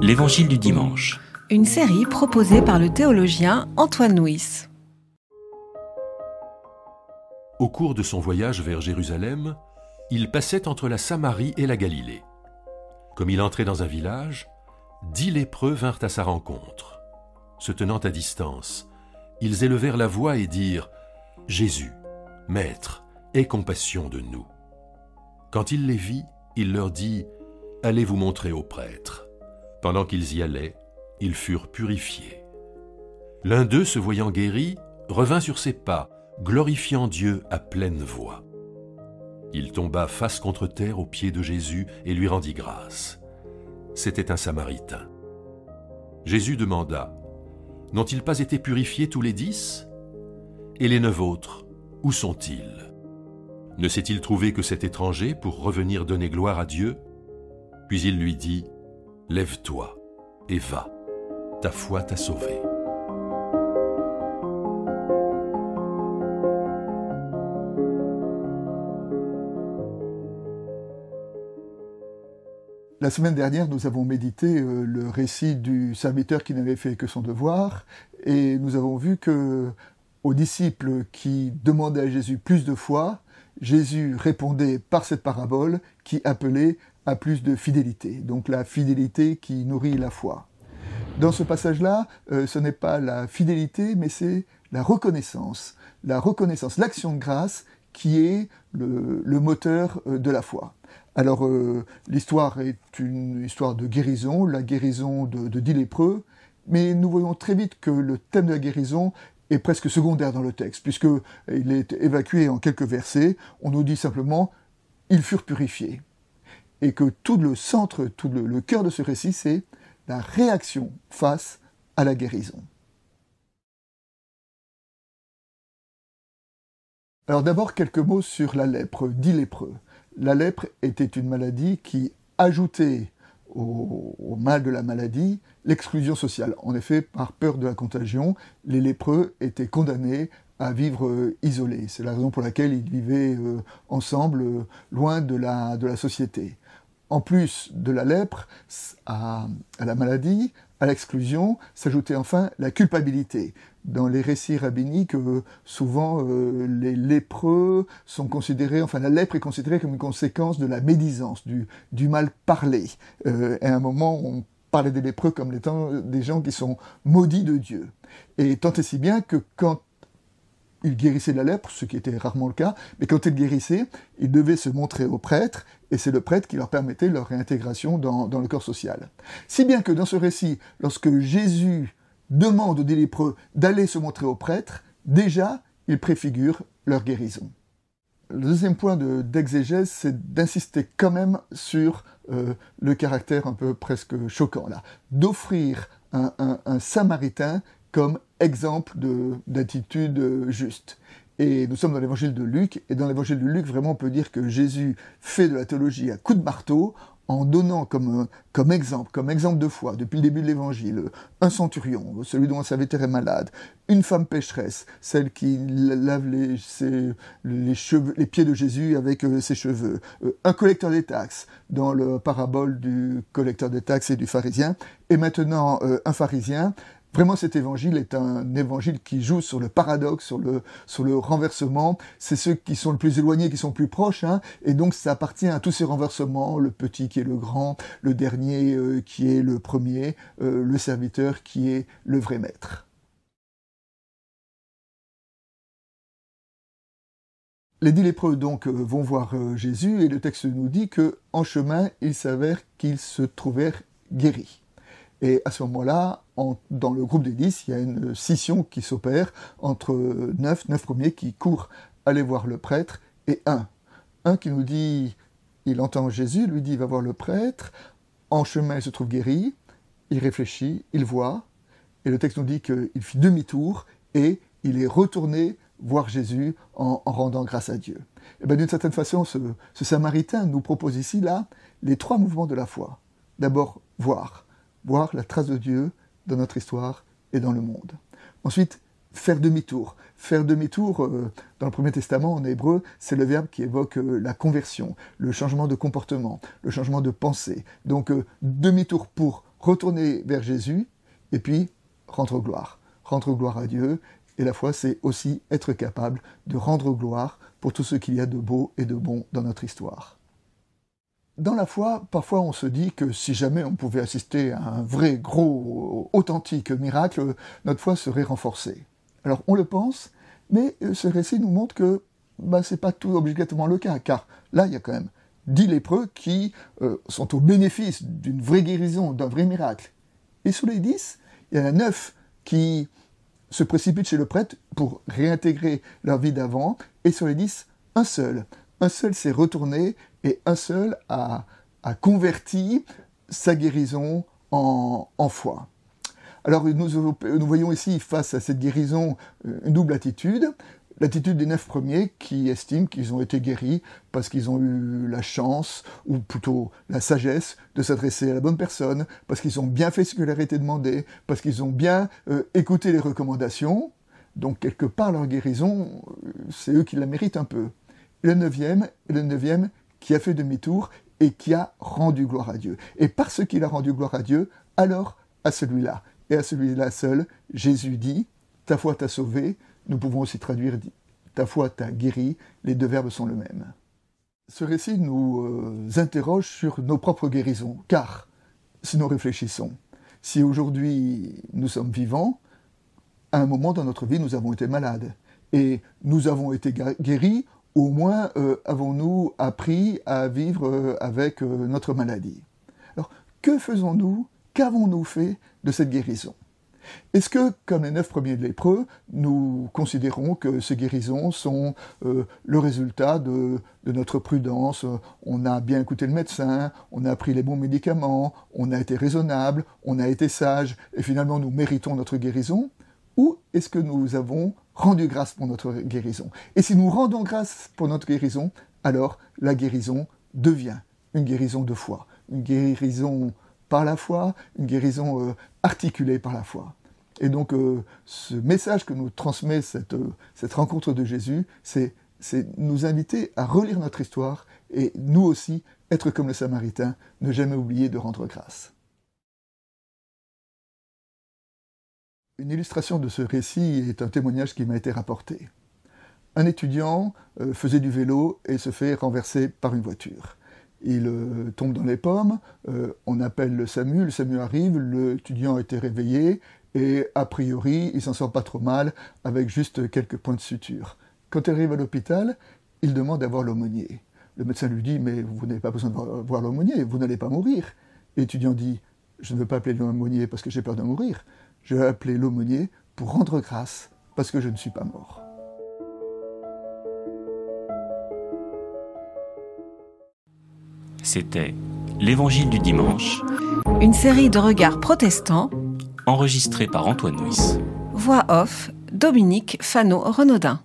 L'Évangile du dimanche. Une série proposée par le théologien Antoine Nuis. Au cours de son voyage vers Jérusalem, il passait entre la Samarie et la Galilée. Comme il entrait dans un village, dix lépreux vinrent à sa rencontre. Se tenant à distance, ils élevèrent la voix et dirent Jésus, Maître, aie compassion de nous. Quand il les vit, il leur dit Allez vous montrer au prêtre. Pendant qu'ils y allaient, ils furent purifiés. L'un d'eux, se voyant guéri, revint sur ses pas, glorifiant Dieu à pleine voix. Il tomba face contre terre aux pieds de Jésus et lui rendit grâce. C'était un Samaritain. Jésus demanda, N'ont-ils pas été purifiés tous les dix? Et les neuf autres, où sont-ils? Ne s'est-il trouvé que cet étranger pour revenir donner gloire à Dieu? Puis il lui dit, Lève-toi et va, ta foi t'a sauvé. La semaine dernière, nous avons médité euh, le récit du serviteur qui n'avait fait que son devoir, et nous avons vu que aux disciples qui demandaient à Jésus plus de foi, Jésus répondait par cette parabole qui appelait plus de fidélité, donc la fidélité qui nourrit la foi. Dans ce passage-là, euh, ce n'est pas la fidélité, mais c'est la reconnaissance, la reconnaissance, l'action de grâce qui est le, moteur euh, de la foi. Alors euh, l'histoire est une histoire de guérison, la guérison de, de dix lépreux, mais nous voyons très vite que le thème de la guérison est presque secondaire dans le texte, puisqu'il est évacué en quelques versets. On nous dit simplement ils furent purifiés et que tout le centre, tout le, cœur de ce récit, c'est la réaction face à la guérison. Alors d'abord quelques mots sur la lèpre, dit lépreux. La lèpre était une maladie qui ajoutait au, mal de la maladie l'exclusion sociale. En effet, par peur de la contagion, les lépreux étaient condamnés à vivre euh, isolés. C'est la raison pour laquelle ils vivaient euh, ensemble, euh, loin de la, de la société en plus de la lèpre, à, la maladie, à l'exclusion, s'ajoutait enfin la culpabilité. Dans les récits rabbiniques, euh, souvent euh, les lépreux sont considérés, enfin la lèpre est considérée comme une conséquence de la médisance, du, mal parlé. Euh, à un moment, on parlait des lépreux comme étant des gens qui sont maudits de Dieu. Et tant et si bien que quand il guérissait la lèpre, ce qui était rarement le cas, mais quand il guérissait, il devait se montrer au prêtre, et c'est le prêtre qui leur permettait leur réintégration dans, le corps social. Si bien que dans ce récit, lorsque Jésus demande aux lépreux d'aller se montrer au prêtre, déjà, il préfigure leur guérison. Le deuxième point d'exégèse, c'est d'insister quand même sur euh, le caractère un peu presque choquant, là, d'offrir un samaritain comme exemple d'attitude juste. Et nous sommes dans l'évangile de Luc, et dans l'évangile de Luc, vraiment, on peut dire que Jésus fait de la théologie à coup de marteau, en donnant comme, comme exemple, comme exemple de foi, depuis le début de l'évangile, un centurion, celui dont un serviteur est malade, une femme pécheresse, celle qui lave les, les, cheveux, les pieds de Jésus avec euh, ses cheveux, euh, un collecteur des taxes, dans le parabole du collecteur des taxes et du pharisien, et maintenant euh, un pharisien, Vraiment, cet évangile est un évangile qui joue sur le paradoxe, sur le, le renversement. C'est ceux qui sont le plus éloignés qui sont plus proches, hein, et donc ça appartient à tous ces renversements, le petit qui est le grand, le dernier euh, qui est le premier, euh, le serviteur qui est le vrai maître. Les dix lépreux donc euh, vont voir Jésus et le texte nous dit que en chemin il s'avère qu'ils se trouvèrent guéris. Et à ce moment-là, dans le groupe des dix, il y a une scission qui s'opère entre neuf, neuf premiers qui courent aller voir le prêtre, et un. Un qui nous dit, il entend Jésus, lui dit, va voir le prêtre, en chemin il se trouve guéri, il réfléchit, il voit, et le texte nous dit qu'il fit demi-tour, et il est retourné voir Jésus en, rendant grâce à Dieu. Et bien d'une certaine façon, ce, ce Samaritain nous propose ici, là, les trois mouvements de la foi. D'abord, voir voir la trace de Dieu dans notre histoire et dans le monde. Ensuite, faire demi-tour. Faire demi-tour, euh, dans le Premier Testament, en hébreu, c'est le verbe qui évoque euh, la conversion, le changement de comportement, le changement de pensée. Donc, euh, demi-tour pour retourner vers Jésus et puis rendre gloire. Rendre gloire à Dieu. Et la foi, c'est aussi être capable de rendre gloire pour tout ce qu'il y a de beau et de bon dans notre histoire. Dans la foi, parfois on se dit que si jamais on pouvait assister à un vrai, gros, authentique miracle, notre foi serait renforcée. Alors on le pense, mais ce récit nous montre que bah, ce n'est pas tout obligatoirement le cas, car là il y a quand même dix lépreux qui euh, sont au bénéfice d'une vraie guérison, d'un vrai miracle. Et sur les dix, il y en a neuf qui se précipitent chez le prêtre pour réintégrer leur vie d'avant, et sur les dix, un seul. Un seul s'est retourné et un seul a, converti sa guérison en, foi. Alors nous, voyons ici, face à cette guérison, euh, une double attitude. L'attitude des neuf premiers qui estiment qu'ils ont été guéris parce qu'ils ont eu la chance, ou plutôt la sagesse, de s'adresser à la bonne personne, parce qu'ils ont bien fait ce que leur était demandé, parce qu'ils ont bien euh, écouté les recommandations. Donc quelque part leur guérison, euh, c'est eux qui la méritent un peu. Le neuvième, le neuvième qui a fait demi-tour et qui a rendu gloire à Dieu. Et parce qu'il a rendu gloire à Dieu, alors à celui-là, et à celui-là seul, Jésus dit, ta foi t'a sauvé, nous pouvons aussi traduire, ta foi t'a guéri, les deux verbes sont le même. Ce récit nous euh, interroge sur nos propres guérisons, car si nous réfléchissons, si aujourd'hui nous sommes vivants, à un moment dans notre vie nous avons été malades, et nous avons été guéris au moins euh, avons-nous appris à vivre euh, avec euh, notre maladie. Alors, que faisons-nous Qu'avons-nous fait de cette guérison? Est-ce que, comme les neuf premiers de lépreux, nous considérons que ces guérisons sont le résultat de, de, notre prudence? On a bien écouté le médecin, on a pris les bons médicaments, on a été raisonnable, on a été sage, et finalement nous méritons notre guérison? Ou est-ce que nous avons rendu grâce pour notre guérison. Et si nous rendons grâce pour notre guérison, alors la guérison devient une guérison de foi, une guérison par la foi, une guérison euh, articulée par la foi. Et donc euh, ce message que nous transmet cette, euh, cette rencontre de Jésus, c'est nous inviter à relire notre histoire et nous aussi être comme le Samaritain, ne jamais oublier de rendre grâce. Une illustration de ce récit est un témoignage qui m'a été rapporté. Un étudiant euh, faisait du vélo et se fait renverser par une voiture. Il euh, tombe dans les pommes, euh, on appelle le SAMU, le SAMU arrive, l'étudiant a été réveillé et a priori il s'en sort pas trop mal avec juste quelques points de suture. Quand il arrive à l'hôpital, il demande à voir l'aumônier. Le médecin lui dit Mais vous n'avez pas besoin de voir l'aumônier, vous n'allez pas mourir. L'étudiant dit Je ne veux pas appeler l'aumônier parce que j'ai peur de mourir je vais appeler l'aumônier pour rendre grâce parce que je ne suis pas mort. C'était L'Évangile du dimanche. Une série de regards protestants. Enregistrée par Antoine Nuis. Voix off, Dominique Fano-Renaudin.